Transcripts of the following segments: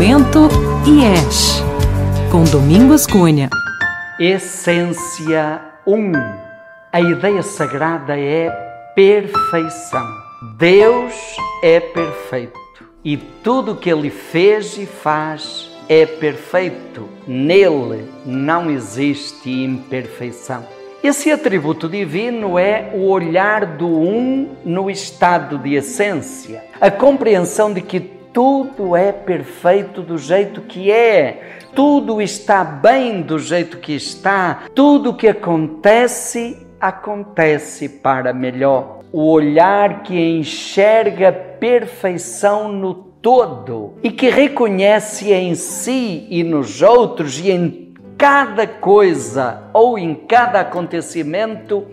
Santo IES, com Domingos Cunha. Essência 1. A ideia sagrada é perfeição. Deus é perfeito e tudo que ele fez e faz é perfeito. Nele não existe imperfeição. Esse atributo divino é o olhar do um no estado de essência, a compreensão de que tudo é perfeito do jeito que é, tudo está bem do jeito que está, tudo que acontece, acontece para melhor. O olhar que enxerga perfeição no todo e que reconhece em si e nos outros e em cada coisa ou em cada acontecimento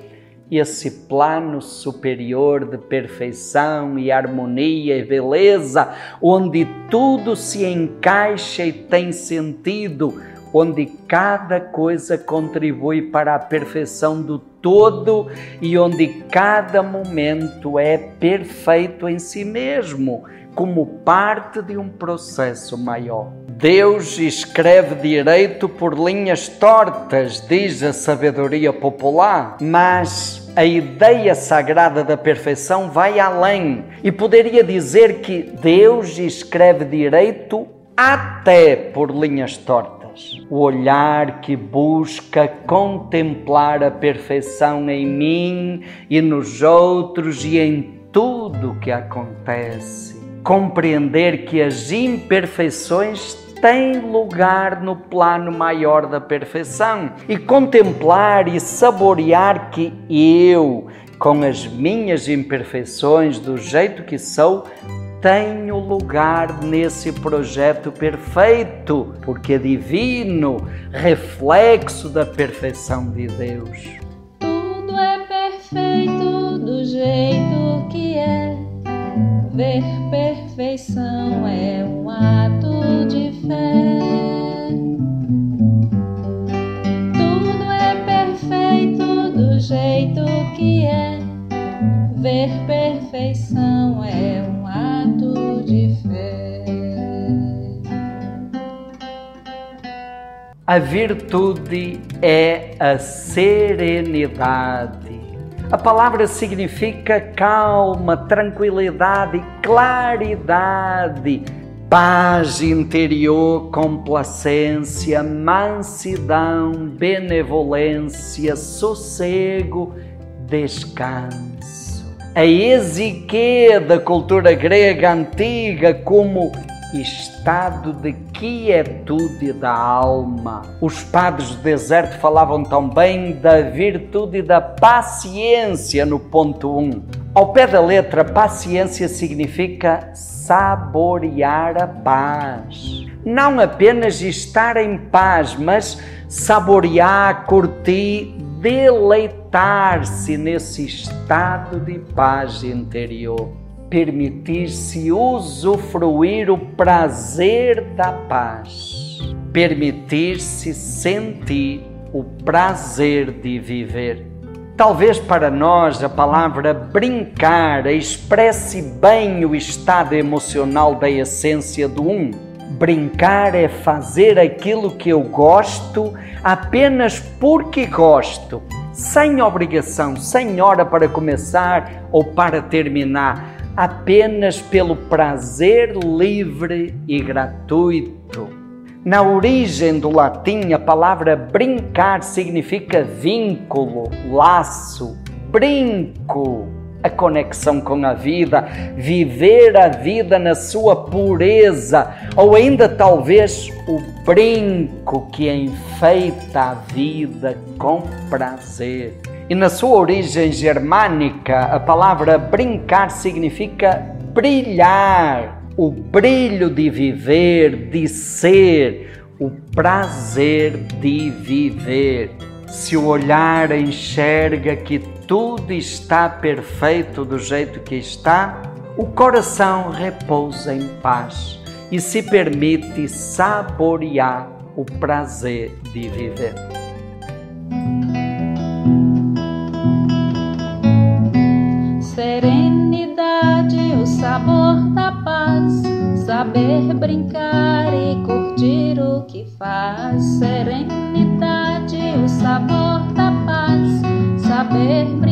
esse plano superior de perfeição e harmonia e beleza, onde tudo se encaixa e tem sentido, onde cada coisa contribui para a perfeição do todo e onde cada momento é perfeito em si mesmo, como parte de um processo maior. Deus escreve direito por linhas tortas, diz a sabedoria popular, mas a ideia sagrada da perfeição vai além e poderia dizer que Deus escreve direito até por linhas tortas. O olhar que busca contemplar a perfeição em mim e nos outros e em tudo que acontece. Compreender que as imperfeições tem lugar no plano maior da perfeição e contemplar e saborear que eu, com as minhas imperfeições, do jeito que sou, tenho lugar nesse projeto perfeito, porque é divino, reflexo da perfeição de Deus. Tudo é perfeito do jeito que é. Ver perfeição é um ato A virtude é a serenidade. A palavra significa calma, tranquilidade, claridade, paz interior, complacência, mansidão, benevolência, sossego, descanso. A exique da cultura grega antiga como estado de quietude da alma. Os padres do deserto falavam também da virtude da paciência no ponto 1. Um. Ao pé da letra, paciência significa saborear a paz. Não apenas estar em paz, mas saborear, curtir, deleitar-se nesse estado de paz interior permitir-se usufruir o prazer da paz, permitir-se sentir o prazer de viver. Talvez para nós a palavra brincar expresse bem o estado emocional da essência do um. Brincar é fazer aquilo que eu gosto apenas porque gosto, sem obrigação, sem hora para começar ou para terminar apenas pelo prazer livre e gratuito. Na origem do latim, a palavra brincar significa vínculo, laço, brinco, a conexão com a vida, viver a vida na sua pureza, ou ainda talvez o brinco que enfeita a vida com prazer. E na sua origem germânica, a palavra brincar significa brilhar, o brilho de viver, de ser, o prazer de viver. Se o olhar enxerga que tudo está perfeito do jeito que está, o coração repousa em paz e se permite saborear o prazer de viver. Saber brincar e curtir o que faz, serenidade, o sabor da paz. Saber brincar